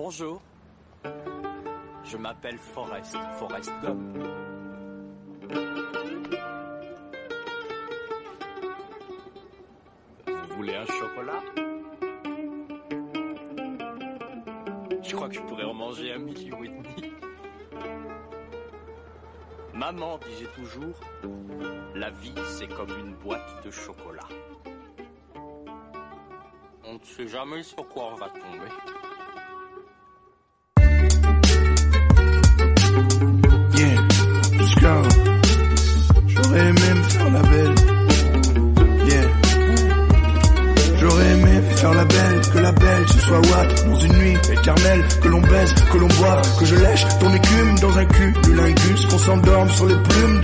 Bonjour. Je m'appelle Forrest, Forrest Gump. Vous voulez un chocolat? Je crois que je pourrais en manger un million et demi. Maman disait toujours, la vie c'est comme une boîte de chocolat. On ne sait jamais sur quoi on va tomber. Que l'on baise, que l'on boive, que je lèche ton écume dans un cul, du lingus, qu'on s'endorme sur les plumes.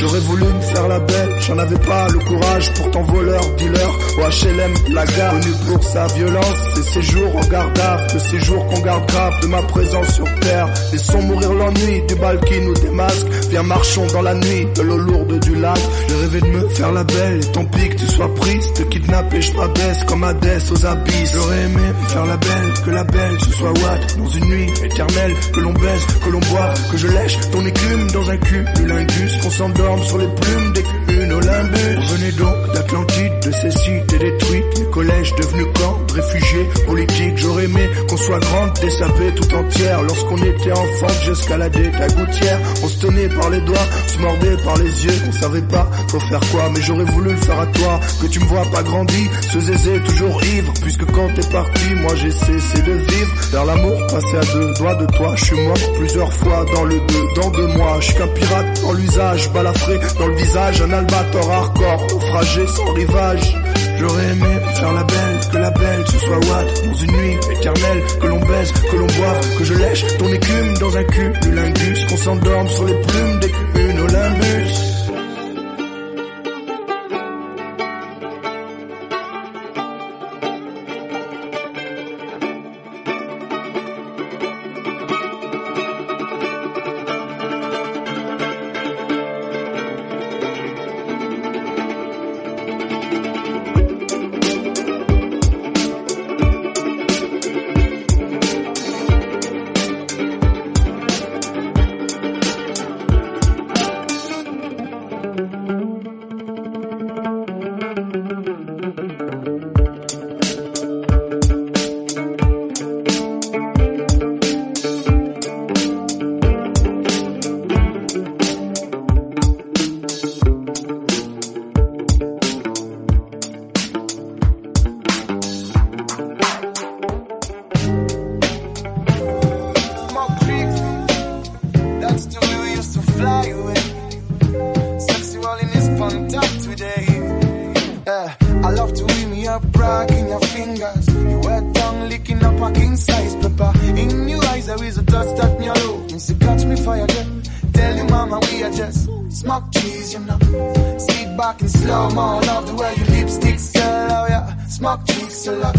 J'aurais voulu me faire la belle, j'en avais pas le courage, pourtant voleur, dealer, au HLM, la gare, connu pour sa violence, ses séjours en garde à vue, le séjour qu'on garde grave de ma présence sur terre. Laissons mourir l'ennui du bal qui nous démasque, viens marchons dans la nuit de l'eau lourde du lac. J'ai rêvé de me faire la belle, et tant pis que tu sois prise, te kidnapper, je m'abaisse comme Hadès aux abysses. J'aurais aimé me faire la belle, que la belle ce soit Watt dans une nuit éternelle, que l'on baise, que l'on boive, que je lèche ton écume dans un cul, du lingus, qu'on sur les plumes des une Olympus. Revenez donc d'Atlantide, de ces cités détruites, mes collèges devenus camps de réfugiés politiques. J'aurais aimé qu'on soit grande, désavée tout entière. Lorsqu'on était enfant, j'escaladais ta gouttière. On se tenait par les doigts, on se mordait par les yeux. On savait pas faut faire quoi, mais j'aurais voulu le faire à toi. Que tu me vois pas grandi, ce zézé toujours ivre. Puisque quand t'es parti, moi j'ai cessé de vivre. Vers l'amour, passé à deux doigts de toi. Je suis mort plusieurs fois dans le deux, dans deux mois. Je suis qu'un pirate dans l'usage, dans le visage. Un albator hardcore, naufragé sans rivage. J'aurais aimé faire la belle, que la belle ce soit Watt dans une nuit éternelle, que l'on baise, que l'on boive, que je lèche ton écume dans un cul, du lingus, qu'on s'endorme sur les plumes des une Olympus. Smoke cheese, you know. Sit back and slow mo. Love the way your lipsticks girl, oh yeah. Smoke cheeks a lot.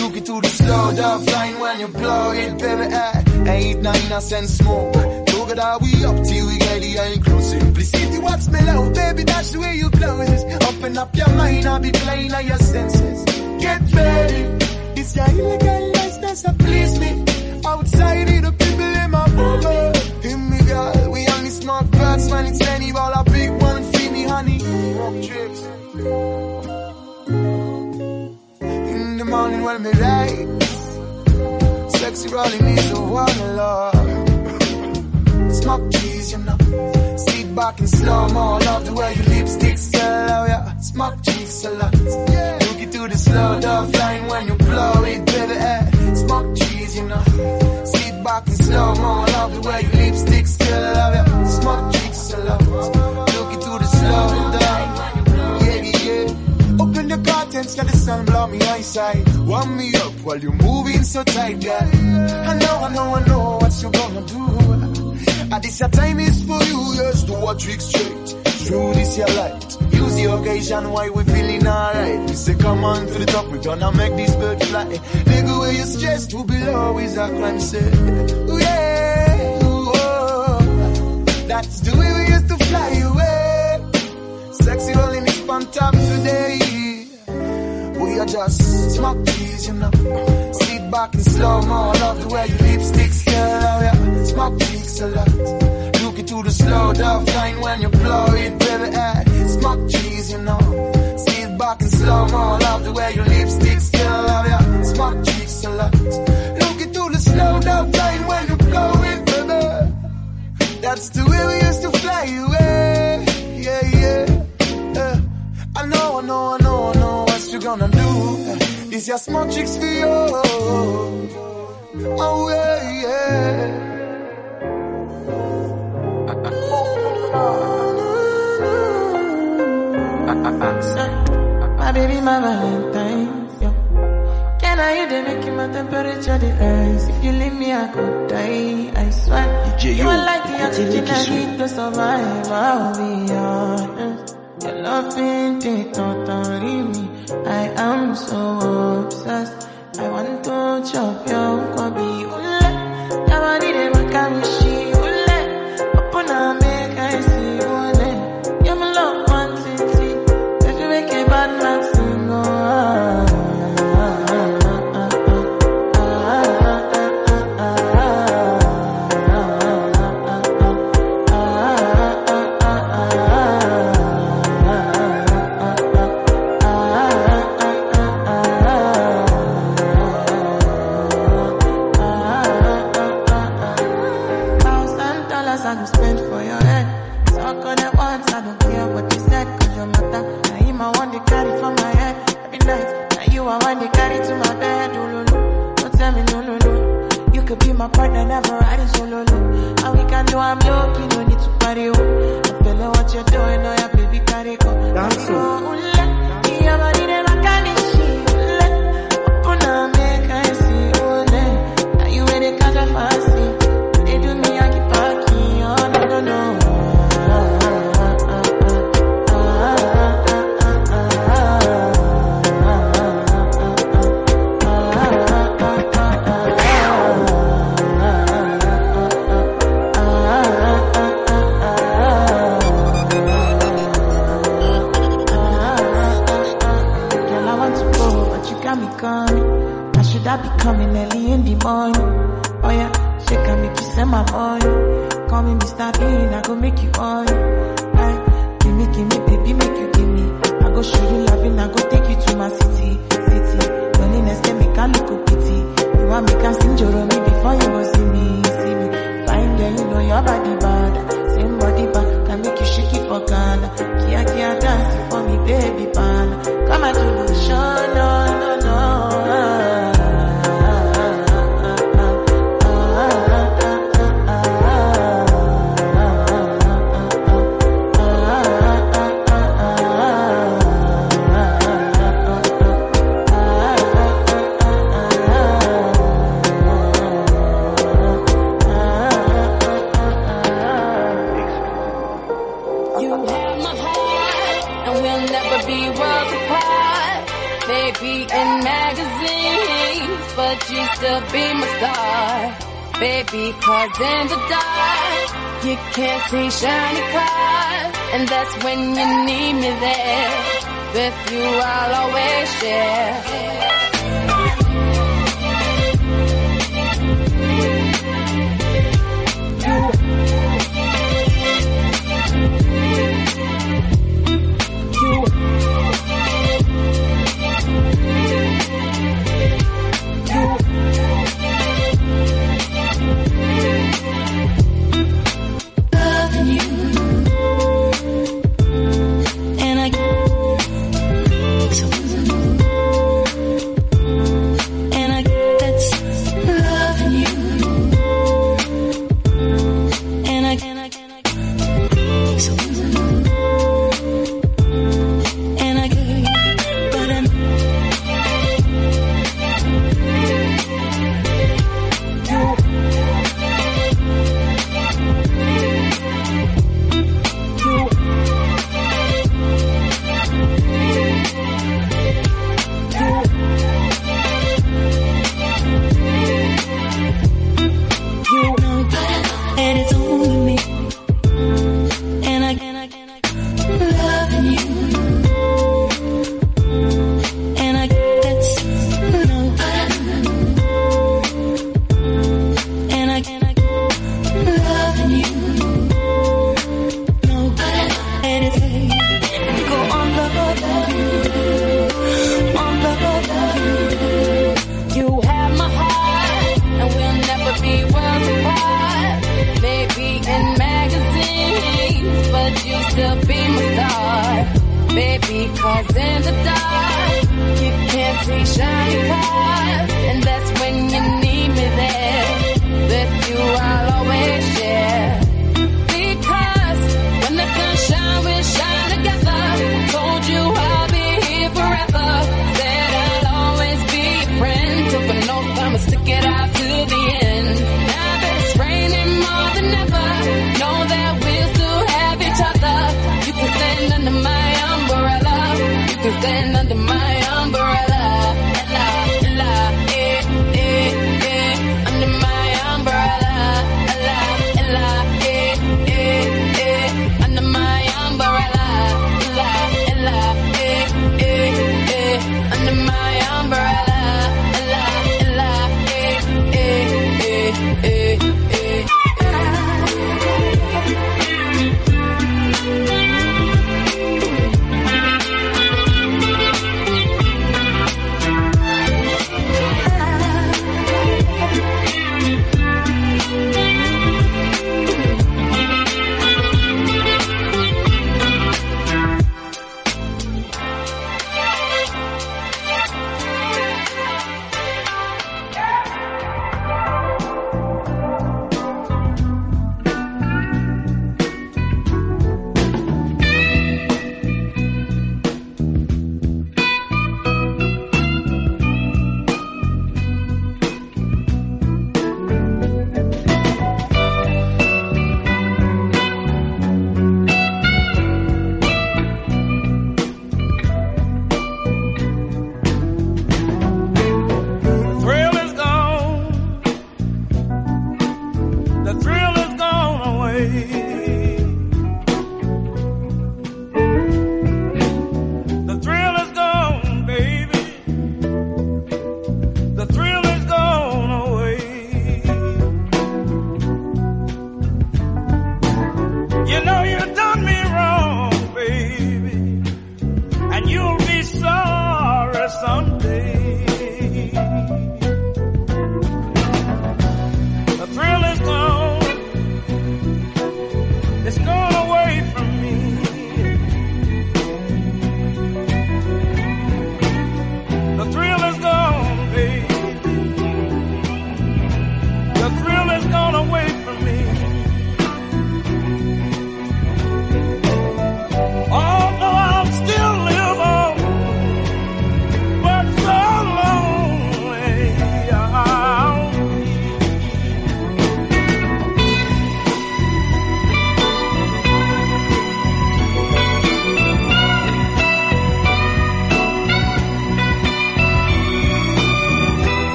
Look it to the slow dove line when you blow it, baby. Eh. Eight, nine, I send smoke. Together we up till we get the inclusive. Simplicity, what's me love, baby? That's the way you close it. Open up your mind, I'll be playing on your senses. Get ready. This your illegal license, that please me. Outside the people in my bubble. In me, girl, we only smoke birds when it's many, but a big one, feed me, honey. Smoke tricks. In the morning when me rise. Sexy rolling is the one love. Smoke cheese, you know. Sit back and slow mo. Love the way your lipsticks girl, oh yeah. Smoke cheese a lot. Look it to the slow dove line when you blow it, baby. Eh. Smoke cheese, you know. Sit back and slow mo. Love the way your lipsticks girl, oh yeah. Smoke cheese a lot. Look it to the slow dove. Yeah, yeah. Open the curtains, let the sun blow me eyesight. Warm me up while you're moving so tight, girl. I know, I know, I know what you're gonna do. And this time is for you, just do a trick straight. Through this your light. Use the occasion why we feeling alright. We say come on to the top, we gonna make this bird fly. Nigga, where you stressed to below is a crime, say. Ooh, yeah, oh. That's the way we used to fly away. Sexy rolling is on top today. We are just smoke cheese, you know. Sit back in slow mo. Love the way your lipstick still love ya. Smoke cheeks a lot. Look into the slow dove line when you blow it, baby. Eh. Smoke cheese, you know. See it back in slow mo. Love the way your lipstick still love ya. Smoke cheeks a lot. That's the way we used to fly away. Yeah, yeah. Uh, I know, I know, I know, I know what you gonna do. This your small chicks for you. Oh yeah, yeah. My baby, my Valentine. Yeah. Can I hear the making my temperature the rise? If you leave me, I could die. I swear. DJ, you yo, are like the oxygen I need to survive. I'll be honest. Your love ain't it, totally me. I am so obsessed. I want to chop your kwabi ule. Yabadi de makamishi ule. Open up,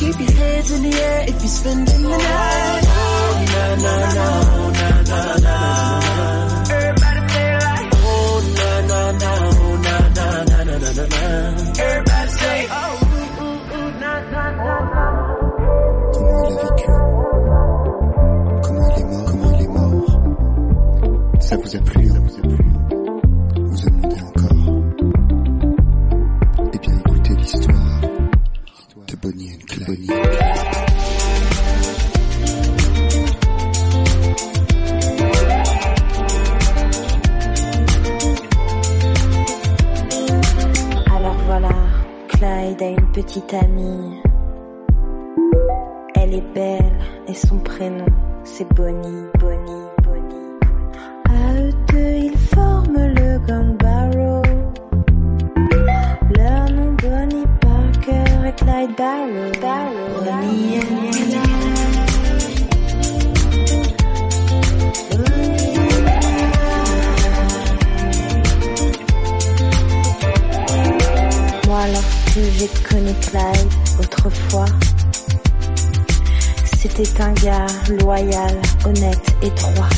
Keep, your hands in the air if you're spending the night. Comment Ça vous a petite amie. Elle est belle et son prénom c'est Bonnie, Bonnie, Bonnie. À eux deux, ils forment le gang Barrow. Leur nom Bonnie Parker et Clyde Barrow. Autrefois, c'était un gars loyal, honnête et droit.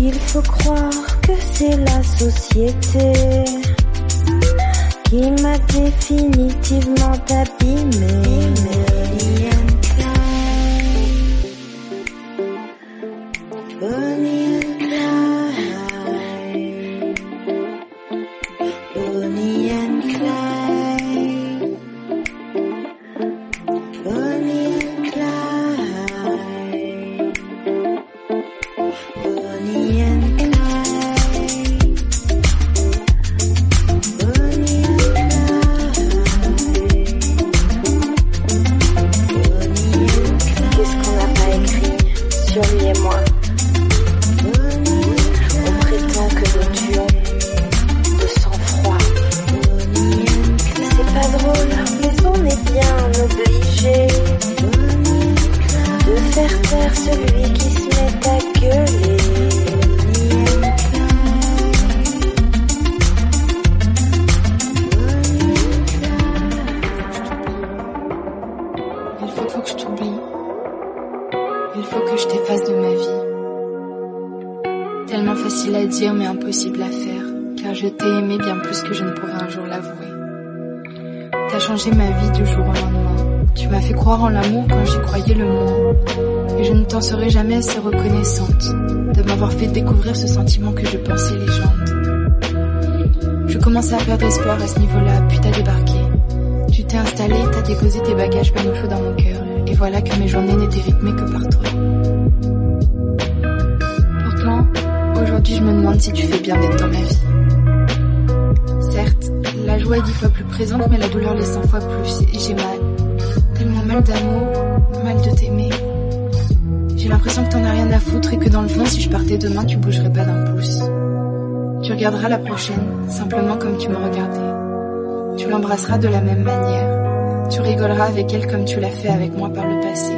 Il faut croire que c'est la société qui m'a définitivement abîmé. Commençais à perdre espoir à ce niveau-là, puis t'as débarqué. Tu t'es installé, t'as déposé tes bagages chaud dans mon cœur. Et voilà que mes journées n'étaient rythmées que par toi. Pourtant, aujourd'hui je me demande si tu fais bien d'être dans ma vie. Certes, la joie est dix fois plus présente, mais la douleur l'est cent fois plus. Et j'ai mal. Tellement mal d'amour, mal de t'aimer. J'ai l'impression que t'en as rien à foutre et que dans le fond, si je partais demain, tu bougerais pas d'un pouce. Tu regarderas la prochaine, simplement comme tu me regardais. Tu l'embrasseras de la même manière. Tu rigoleras avec elle comme tu l'as fait avec moi par le passé.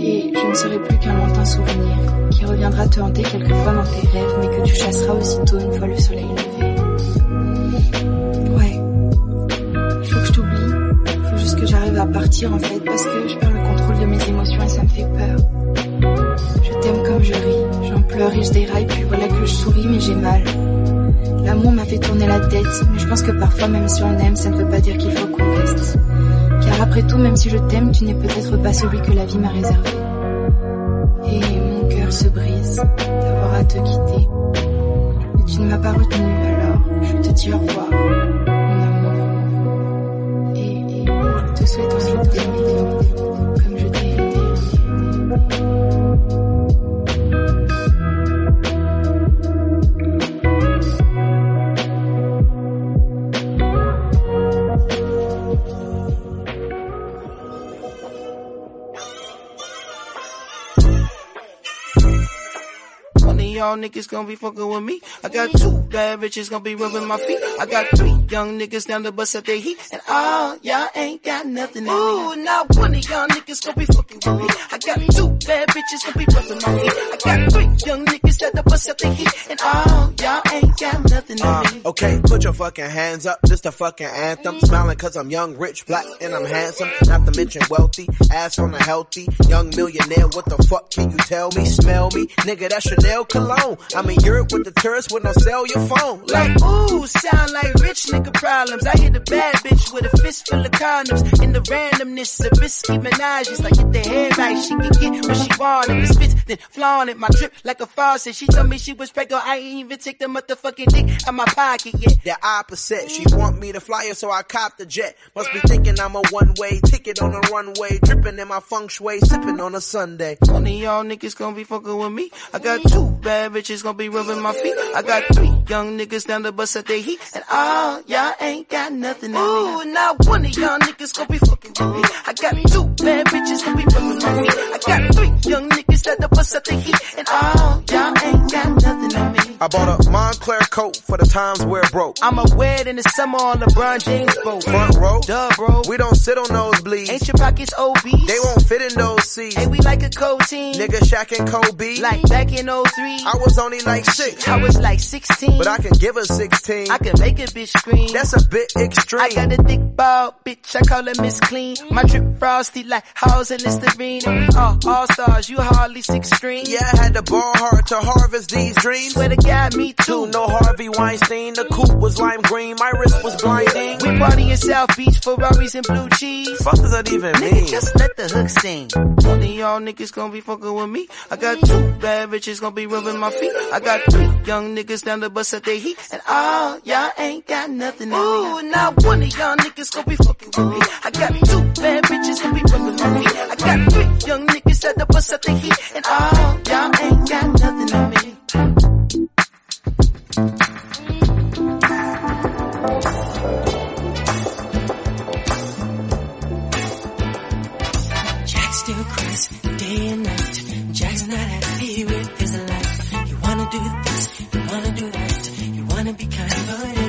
Et je ne serai plus qu'un lointain souvenir qui reviendra te hanter quelquefois dans tes rêves, mais que tu chasseras aussitôt une fois le soleil levé. Ouais. Il faut que je t'oublie. Faut juste que j'arrive à partir en fait, parce que je perds le contrôle de mes émotions et ça me fait peur. Pleure et je déraille, puis voilà que je souris, mais j'ai mal. L'amour m'a fait tourner la tête, mais je pense que parfois, même si on aime, ça ne veut pas dire qu'il faut qu'on reste. Car après tout, même si je t'aime, tu n'es peut-être pas celui que la vie m'a réservé. Et mon cœur se brise d'avoir à te quitter. Mais tu ne m'as pas retenu, alors je te dis au revoir, mon amour. Et, je te souhaite aussi de t'aimer comme je t'ai aimé. Y'all niggas gonna be fucking with me. I got two bad bitches gonna be rubbing my feet. I got three young niggas down the bus at their heat. And all y'all ain't got nothing in. Ooh, not one of y'all niggas gonna be fucking with me. I got two bad bitches gonna be rubbing my feet. I got three young niggas the their. And all y'all ain't got nothing in Uh, me. okay, put your fucking hands up, this the fucking anthem. Smiling cause I'm young, rich, black, and I'm handsome. Not to mention wealthy, ass on a healthy, young millionaire. What the fuck can you tell me? Smell me? Nigga, that's Chanel cologne. I'm in Europe with the tourists with no sell your phone. Like, ooh, sound like rich nigga problems. I hit a bad bitch with a fist full of condoms. In the randomness of risky menages. Like, get the head right, she can get what she want. If it spits, then flaunt it. My drip like a faucet. She told me she was pregnant. I ain't even take the motherfucking dick out my pocket yet. The opposite, she want me to fly her, so I cop the jet. Must be thinking I'm a one-way ticket on a runway, dripping in my feng shui, sipping on a Sunday. One of y'all niggas gonna be fucking with me. I got two bad bitches gonna be rubbing my feet. I got three young niggas down the bus at their heat. And all y'all ain't got nothing in me. Ooh, not one of y'all niggas gonna be fucking with me. I got two bad bitches gonna be rubbing my feet. I got three young niggas down the bus at their heat. And all y'all ain't got nothing in me. I bought a Moncler coat for the times where it broke. I'ma wear it in the summer on LeBron James boat. Front row, Duh, bro. we don't sit on those nosebleeds. Ain't your pockets obese? They won't fit in those seats. Ain't we like a cold team? Nigga Shaq and Kobe. Like back in 03. I was only like six, I was like 16. But I can give her 16. I can make a bitch scream. That's a bit extreme. I got a thick ball, bitch. I call her Miss Clean. My drip frosty like house and Listerine. We all stars. You hardly six string. Yeah, I had to ball hard to harvest these dreams. Swear to God, me too. No Harvey Weinstein. The coupe was lime green. My wrist was blinding. We party in South Beach, Ferraris and blue cheese. Fuck does that even mean? Nigga, just let the hook sing. One of y'all niggas gonna be fucking with me. I got two bad bitches gonna be rubbing my feet. I got three young niggas down the bus at their heat. And all y'all ain't got nothing in me. Ooh, now one of y'all niggas gonna be fucking with me. I got two bad bitches gonna be rubbing my feet. I got three young niggas at the bus at their heat. And all y'all ain't got nothing on me.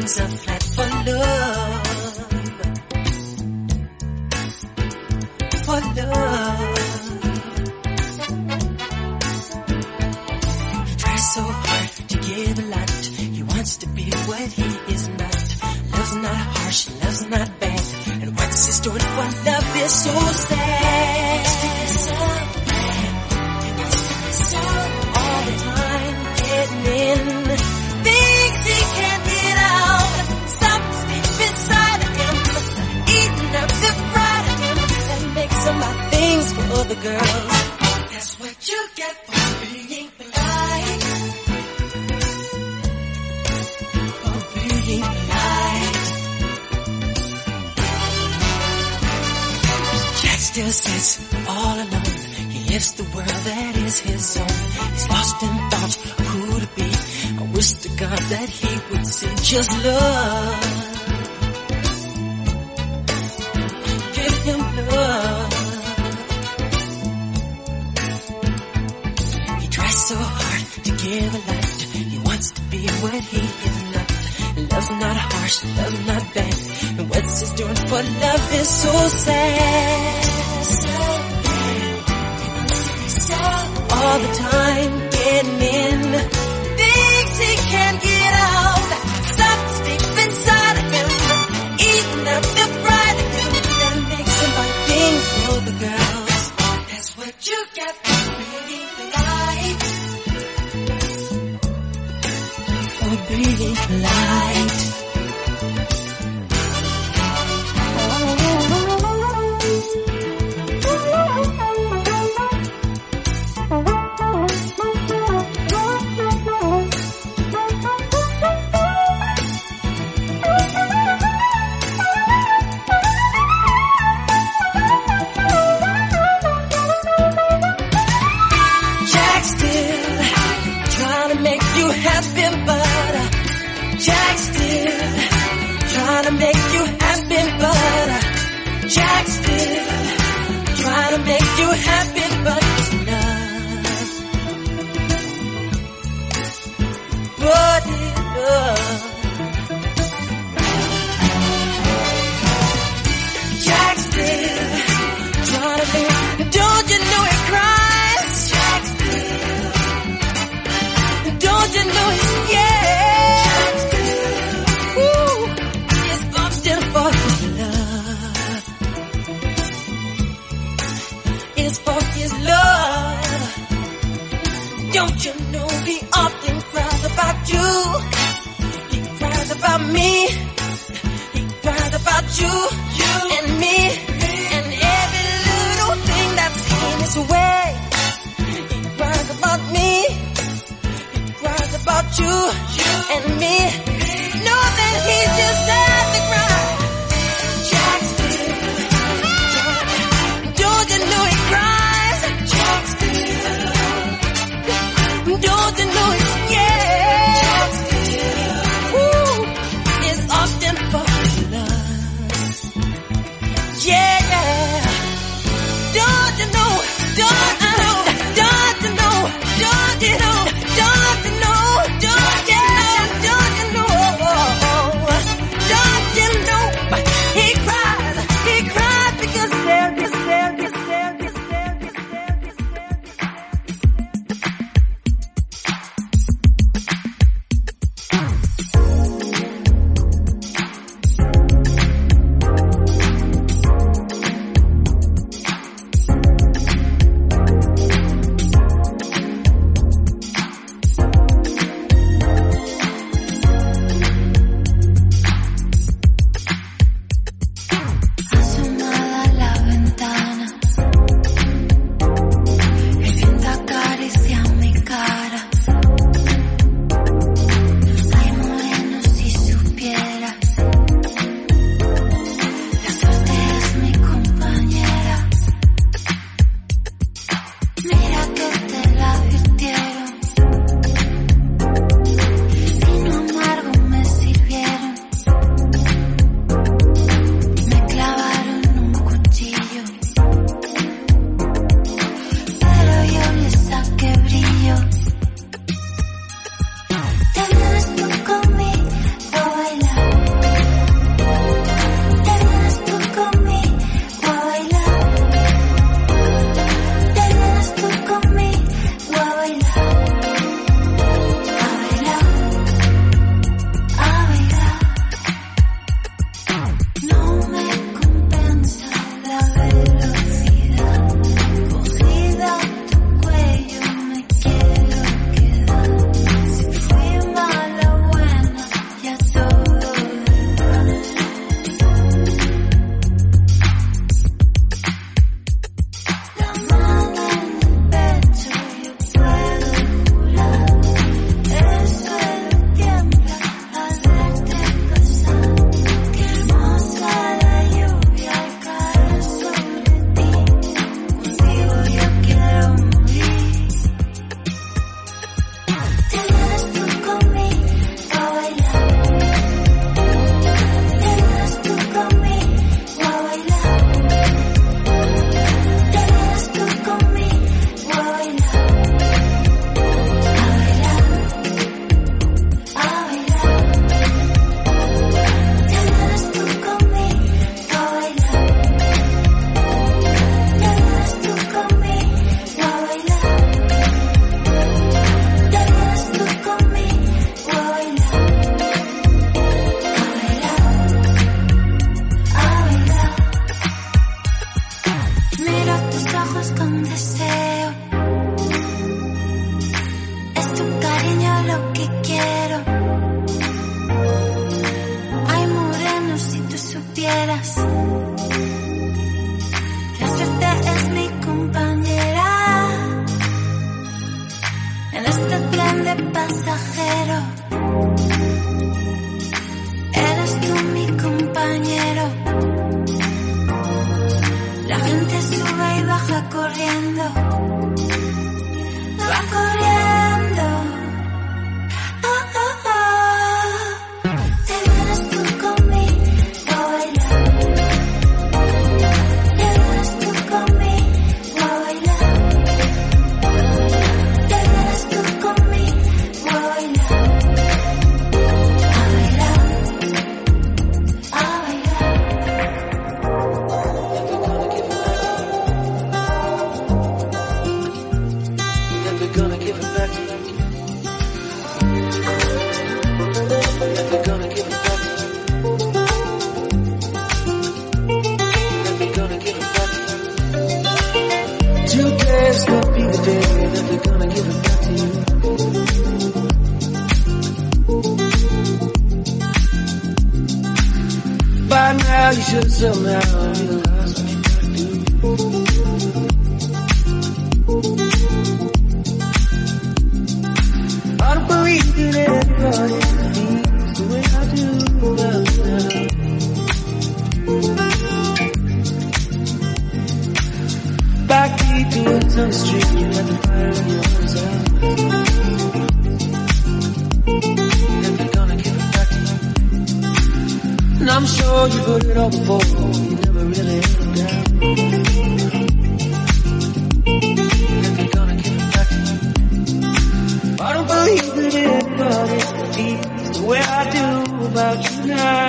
Ends up flat for love. For love. Tries so hard to give a lot. He wants to be what he is not. Love's not harsh, love's not bad. And what's his story for love is so sad. So all the time getting in. The girls. That's what you get for being polite. For being polite. Jack still sits all alone. He lives the world that is his own. He's lost in thoughts of who to be. I wish to God that he would see just love. Give him love. So hard to give a light. He wants to be what he is not. Love's not harsh, love's not bad. And what's his doing for love is so sad. All the time getting in. Things he can't get out. Stuff's deep inside of him. Eating up the pride of him. That makes him buy things for the girls. That's what you get polite. For you had the fire in your eyes. you're gonna back. And I'm sure you've heard it all before, you never really had it down. They're gonna back. I don't believe that anybody feels the way I do about you now.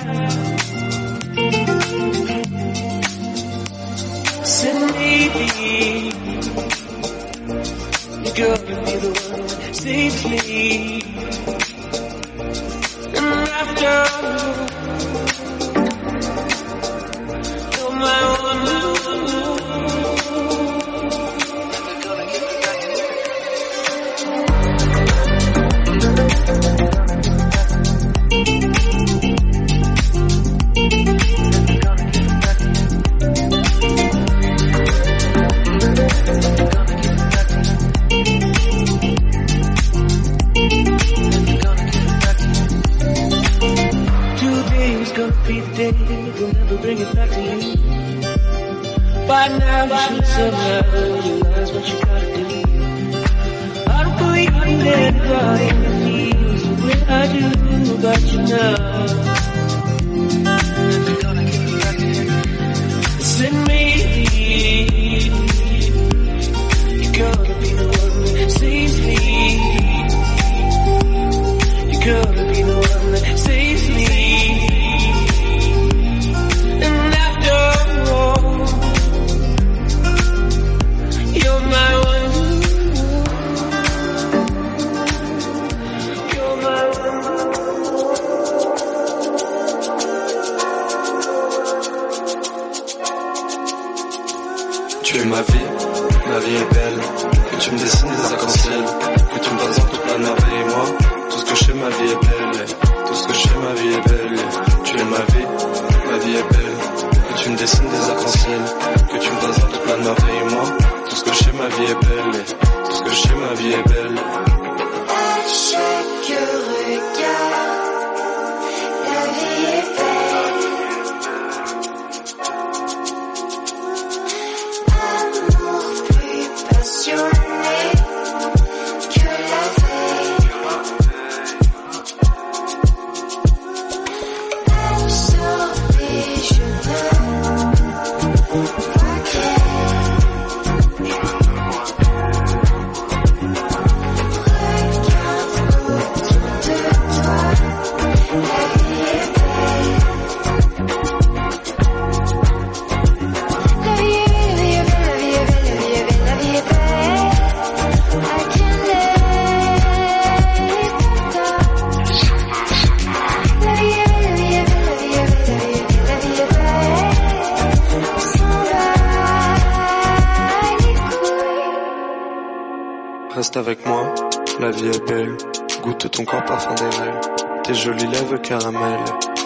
reste avec moi. La vie est belle, goûte ton corps parfum d'érel. Tes jolies lèvres caramel.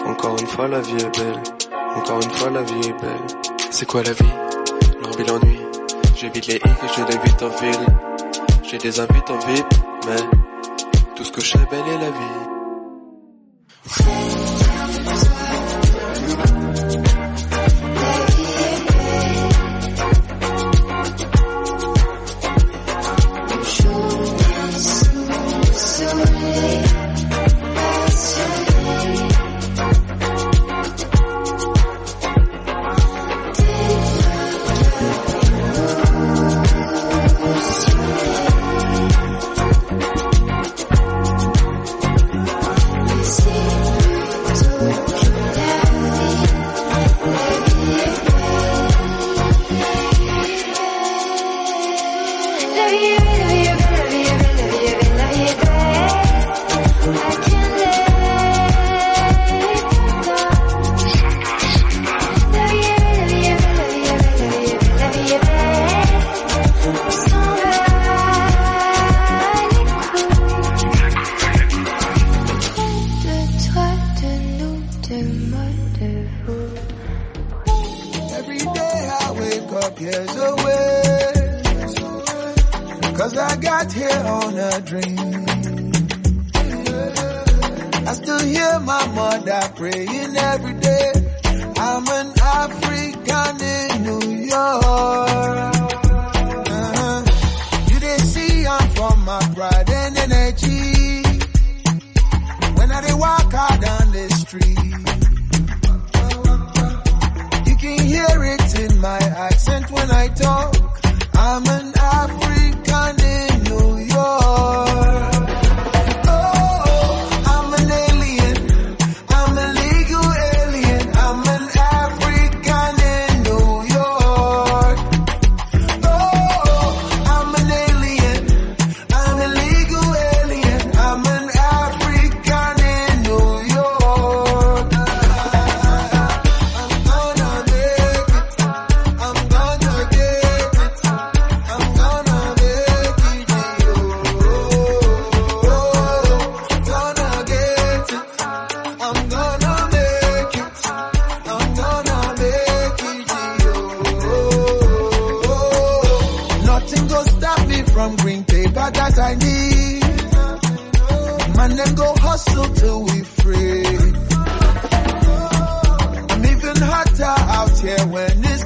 Encore une fois, la vie est belle. Encore une fois, la vie est belle. C'est quoi la vie? L'orbite l'ennui. J'évite les hits et je les en ville. J'ai des invites en vide, mais tout ce que je sais, belle est la vie.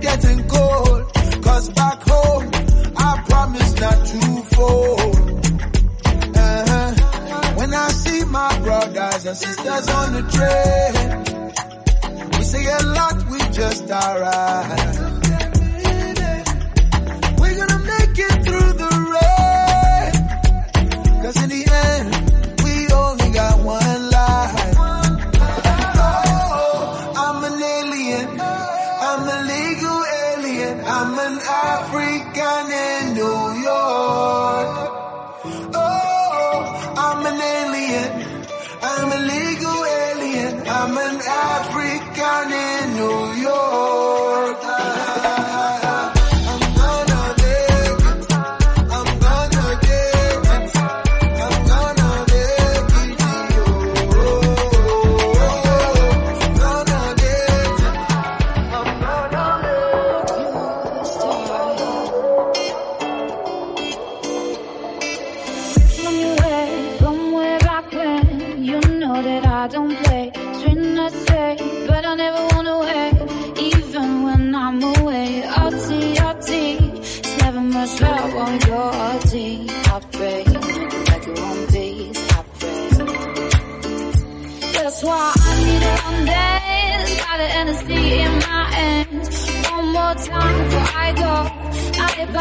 getting cold. Cause back home, I promise not to fold. Uh-huh. When I see my brothers and sisters on the train, we say a lot, we just alright.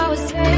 was taking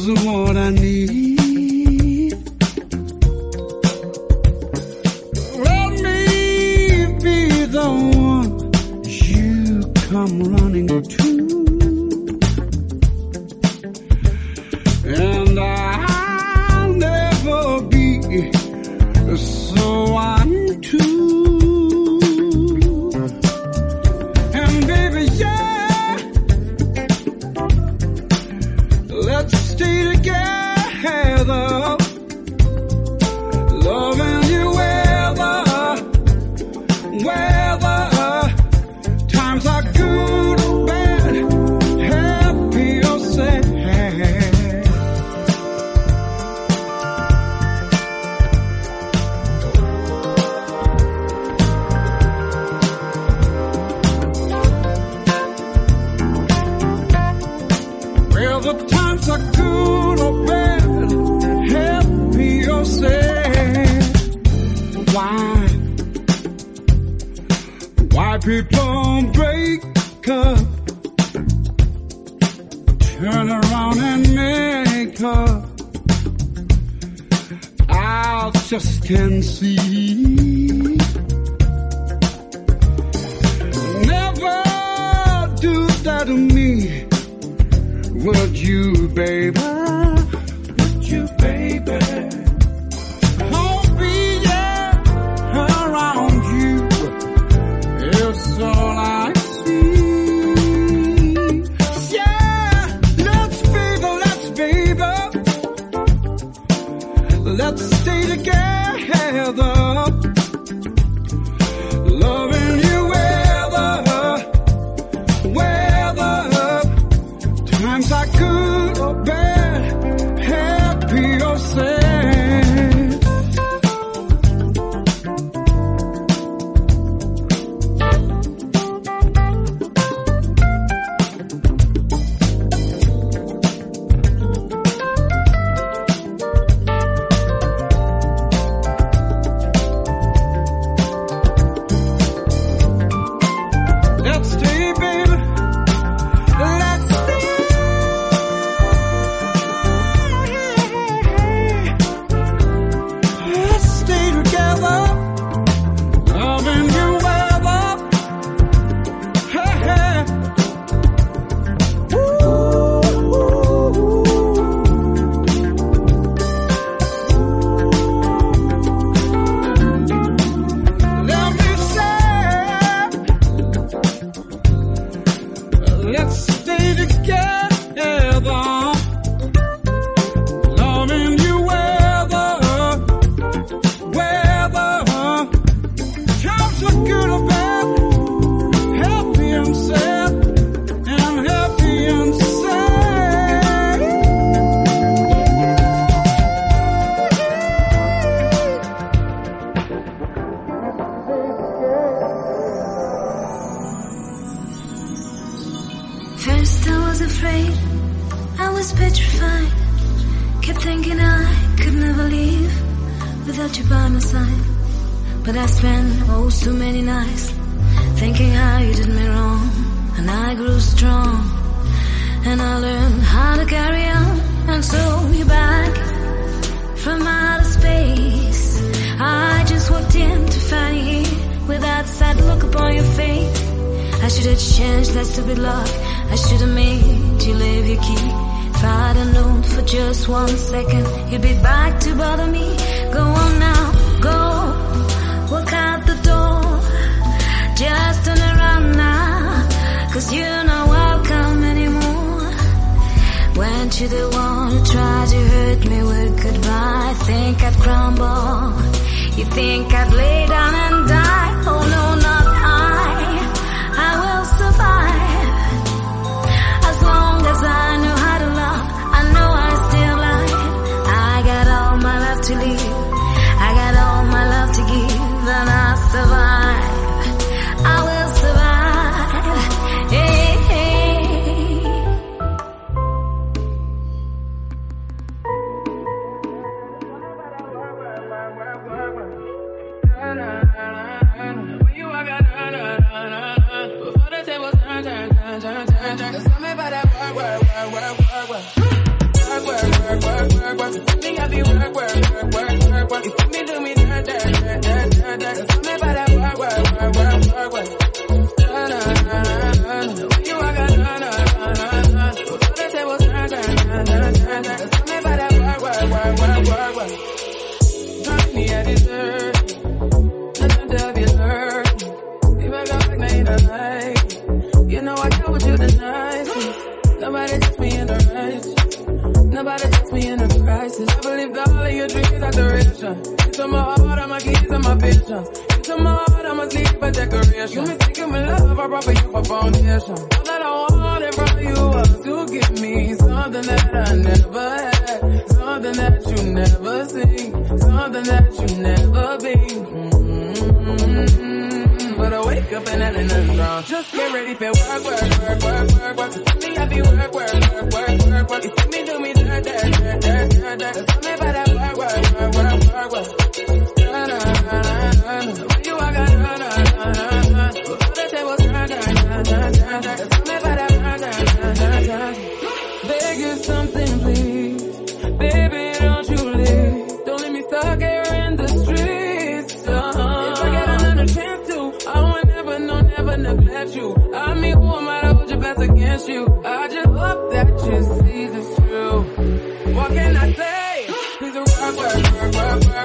Is what I need. Let me be the one you come running to.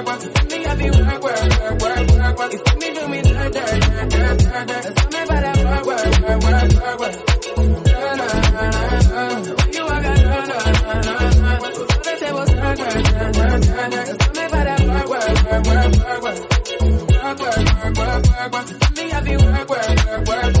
work, work. Me, work, be work, work, work, work, work, work. You see me do me dirt, dirt, dirt, dirt, dirt, dirt. Tell me about that work, work, work, work, work, work. Na na na na. When you walk out, na na na na na. So the tables work, work, work, work, work. turn. Tell me about that work, work, work, work, work, work. Work, work, work, work, work, work. Me, I be work, work, work, work.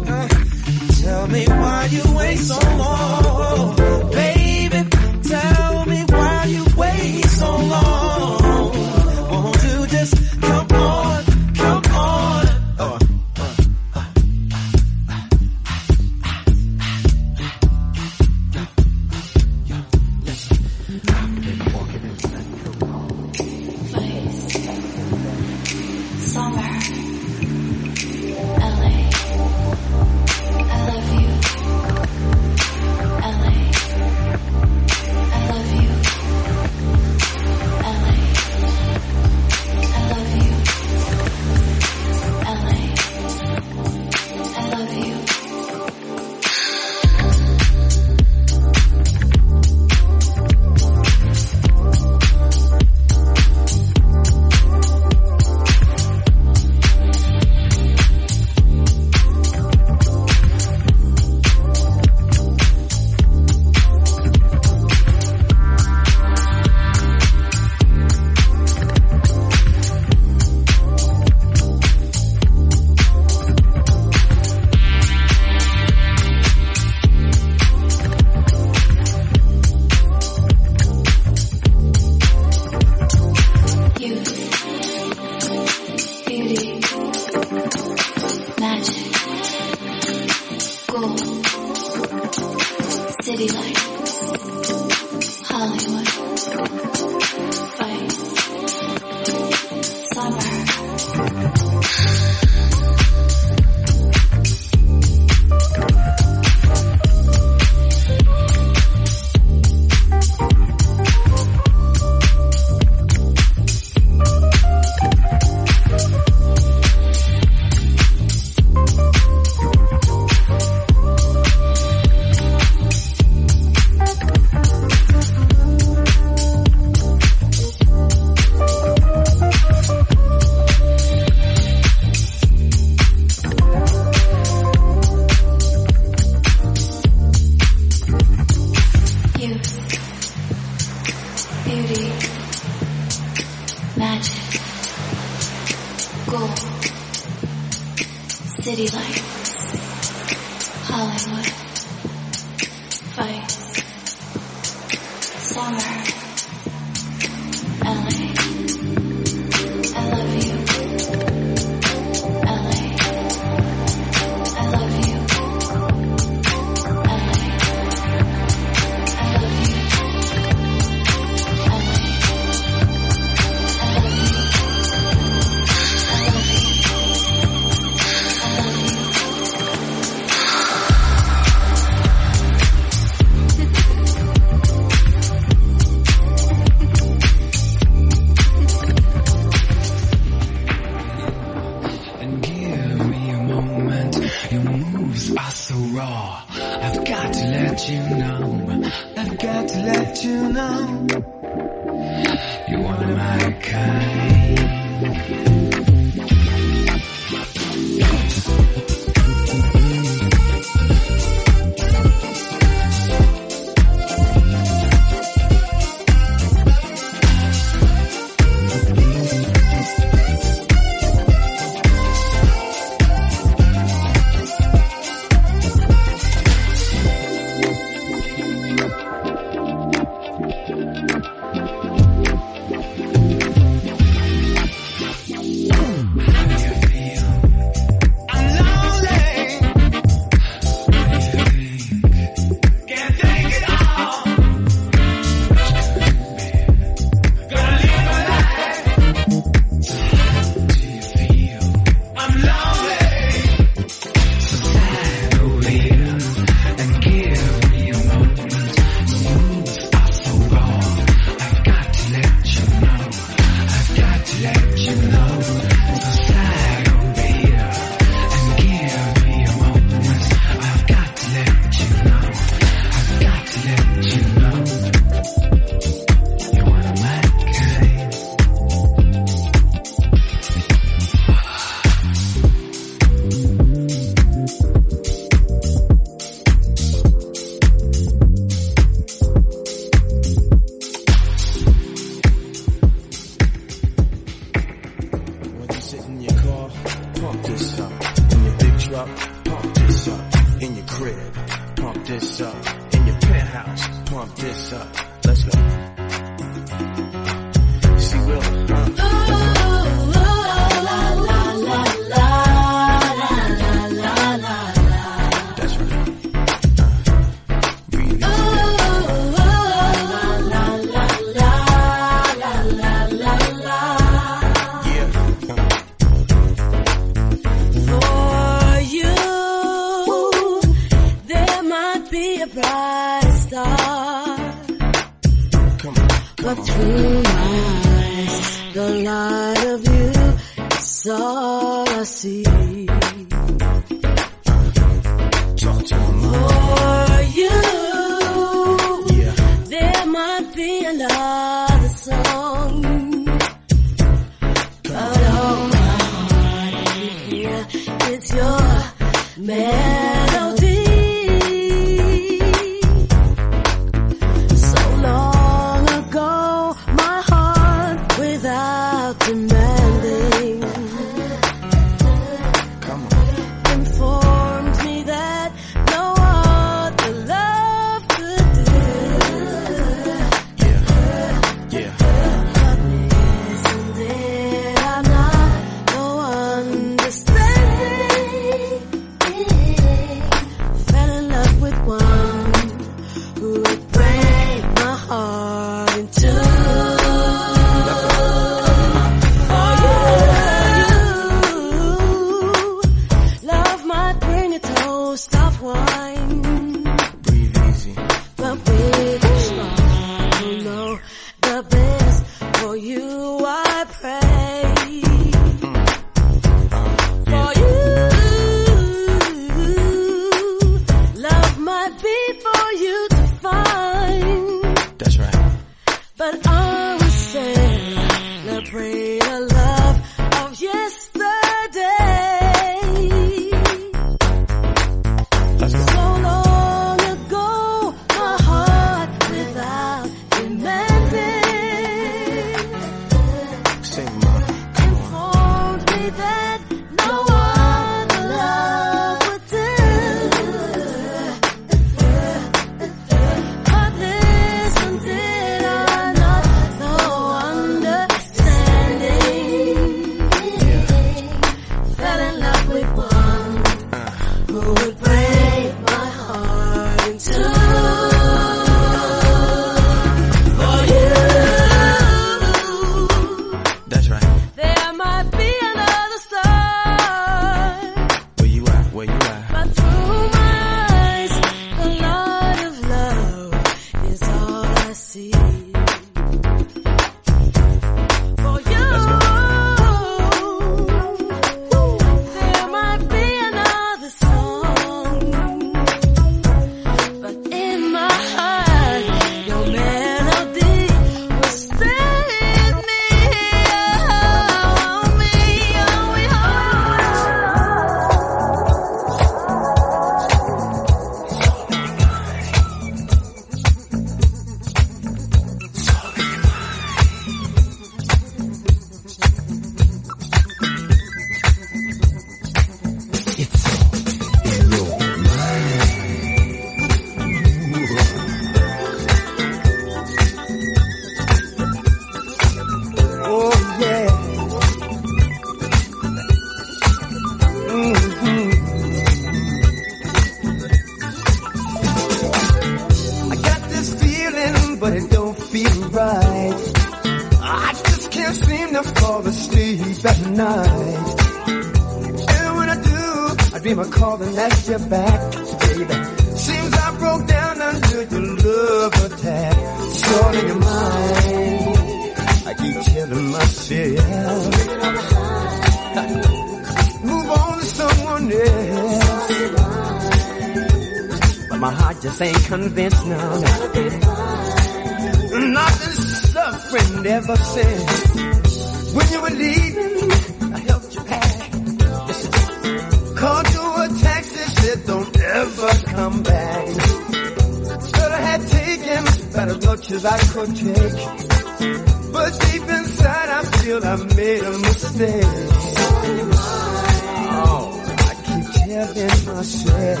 Myself,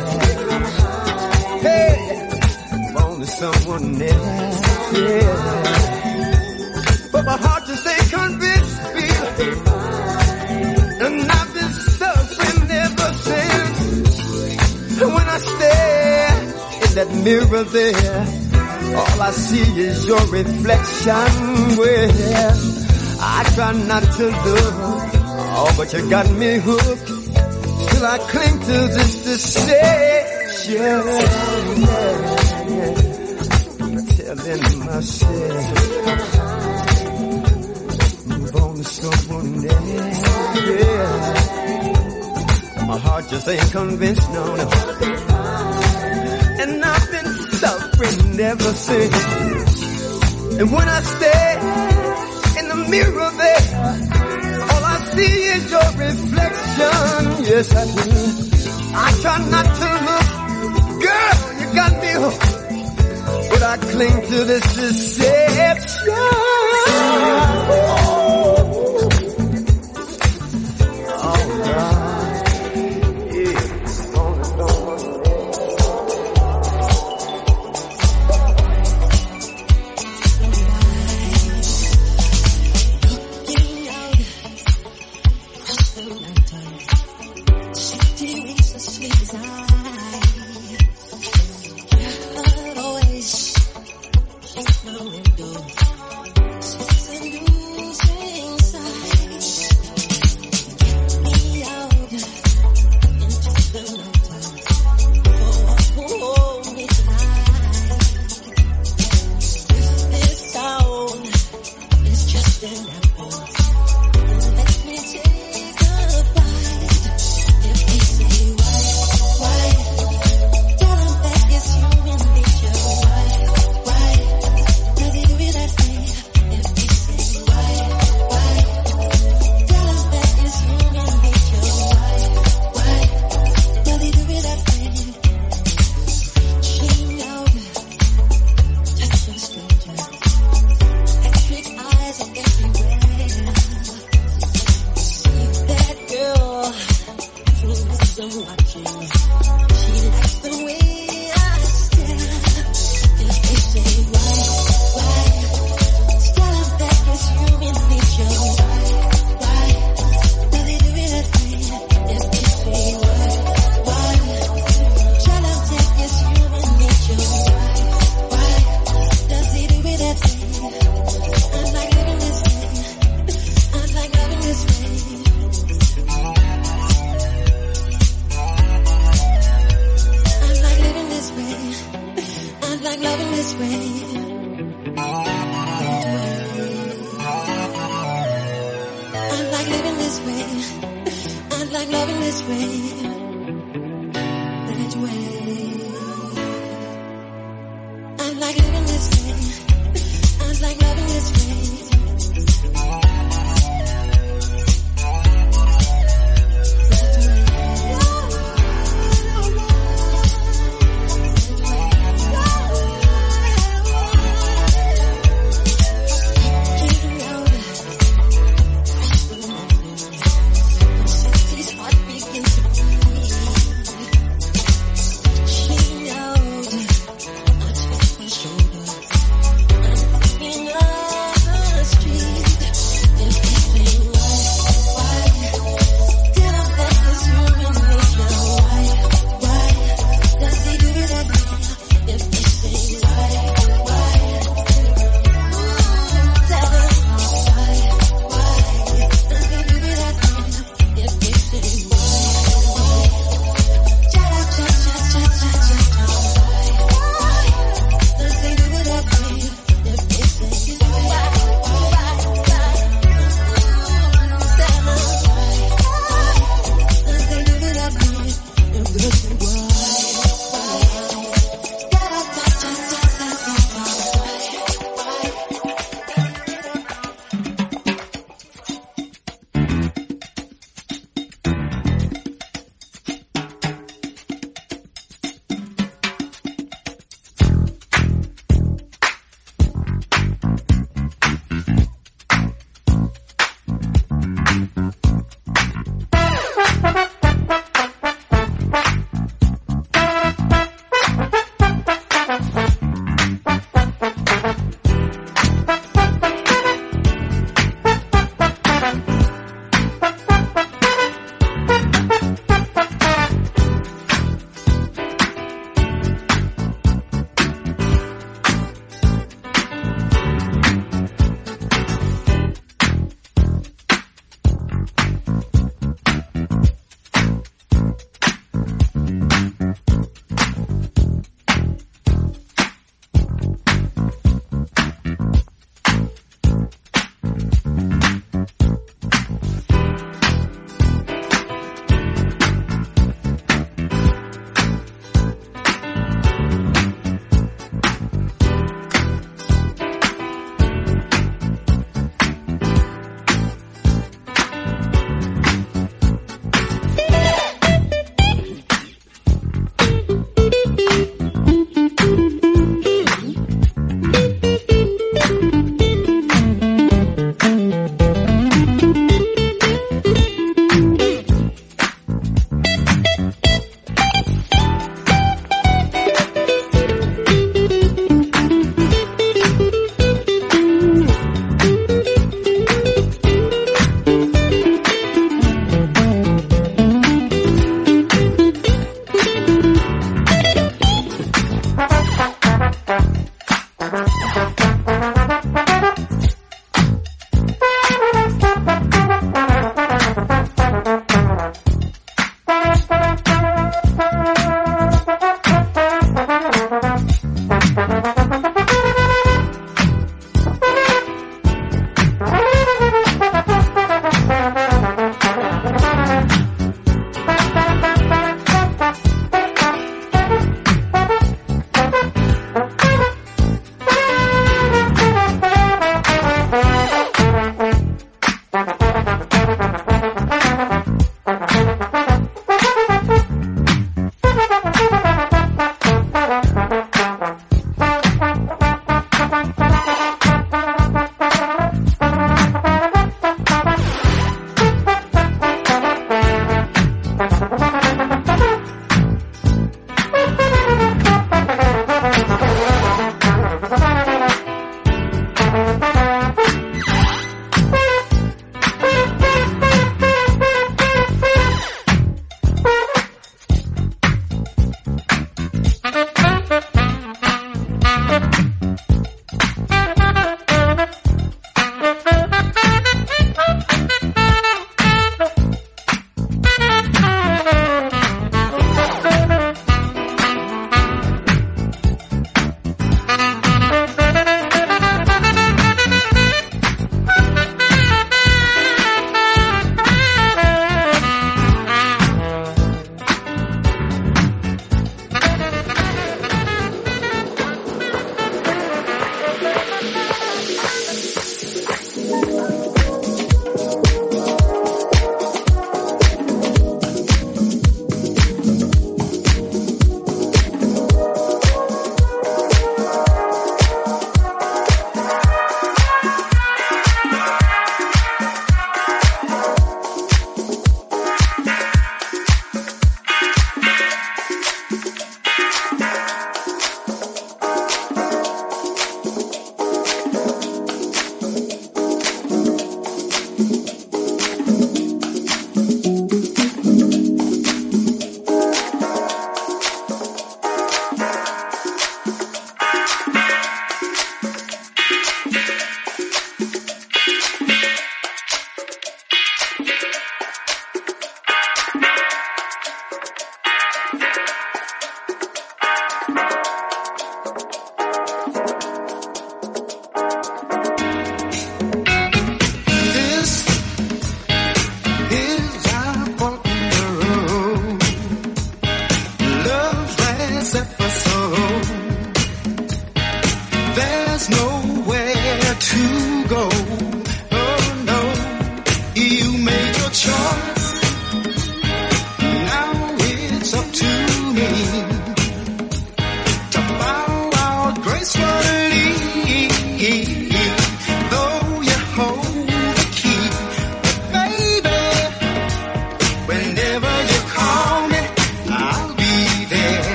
hey, I'm only someone else, yeah. But my heart just ain't convinced me. And I've been suffering ever since. And when I stare in that mirror there, all I see is your reflection. Well, I try not to look, oh, but you got me hooked. I cling to this deception. I'm telling myself, move on to someone else. Yeah. My heart just ain't convinced, no, no. And I've been suffering ever since. And when I stare in the mirror there, your reflection. Yes, I do. I try not to look. Girl, you got me hooked. But I cling to this deception. This way.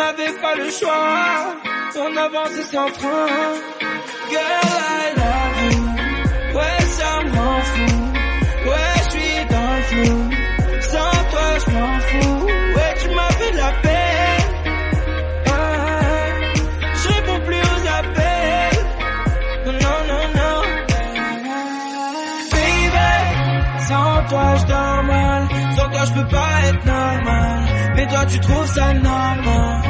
N'avait pas le choix. On avançait sans frein. Girl, I love you. Ouais, ça m'en fout. Ouais, je suis dans le flou. Sans toi, je m'en fous. Ouais, tu m'as fait de la peine. Ah, je réponds plus aux appels. Non, non, non. Baby, sans toi, je dors mal. Sans toi, je peux pas être normal. Mais toi, tu trouves ça normal.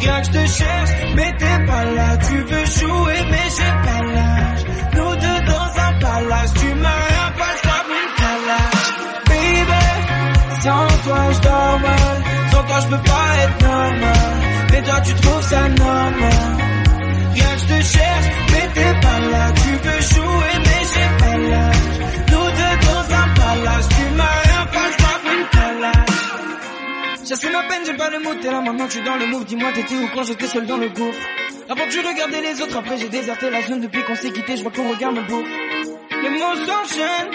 Rien que je te cherche, mais t'es pas là. Tu veux jouer, mais j'ai pas l'âge. Nous deux dans un palace, tu m'as rien pas le choix, une calage. Baby, sans toi je dors mal. Sans toi je peux pas être normal. Mais toi tu trouves ça normal. Rien que je te cherche, J'assais ma peine, j'ai pas le mood, t'es là maintenant, tu es dans le move. Dis-moi, t'étais où quand j'étais seul dans le gouffre Avant tu regardais les autres, après j'ai déserté la zone depuis qu'on s'est quitté, je vois qu'on regarde me bouffe. Les mots s'enchaînent,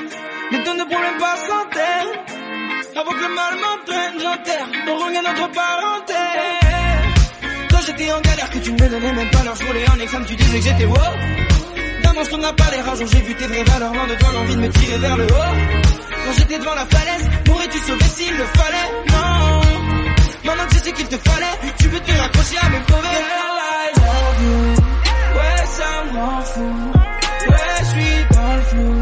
des tonnes de problèmes par centaines. Avant que le mal m'entraîne, j'enterre, on regarde notre parenthèse. Quand j'étais en galère, que tu ne me donnais même pas l'heure, je roulais en examen, tu disais que j'étais wow. D'un on n'a pas les rages, j'ai vu tes vraies valeurs, loin de toi l'envie de me tirer vers le haut. Quand j'étais devant la falaise, m'aurais-tu sauvé s'il le fallait? Non. Maintenant je sais qu'il te fallait, tu veux te raccrocher à mes pauvres. Girl, I love you. Ouais, ça m'en fout. Ouais, je suis dans le flou.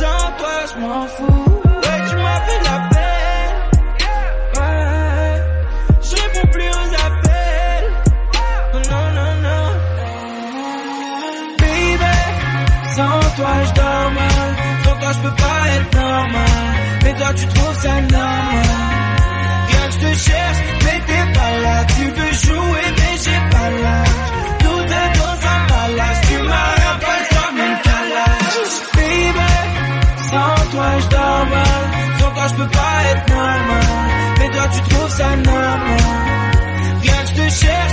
Sans toi, je m'en fous. Ouais, tu m'as fait la peine. Ouais, je réponds plus aux appels. Non, non, non. Baby, sans toi, je dors mal. Sans toi, je peux pas être normal. Mais toi, tu trouves ça normal. Mais t'es pas là. Tu veux jouer, mais j'ai pas l'âge. Nous deux dans un palace, tu m'as le choix, même calage. Baby, sans toi je dors mal. Sans toi je peux pas être normal. Mais toi tu trouves ça normal. Rien que je te cherche,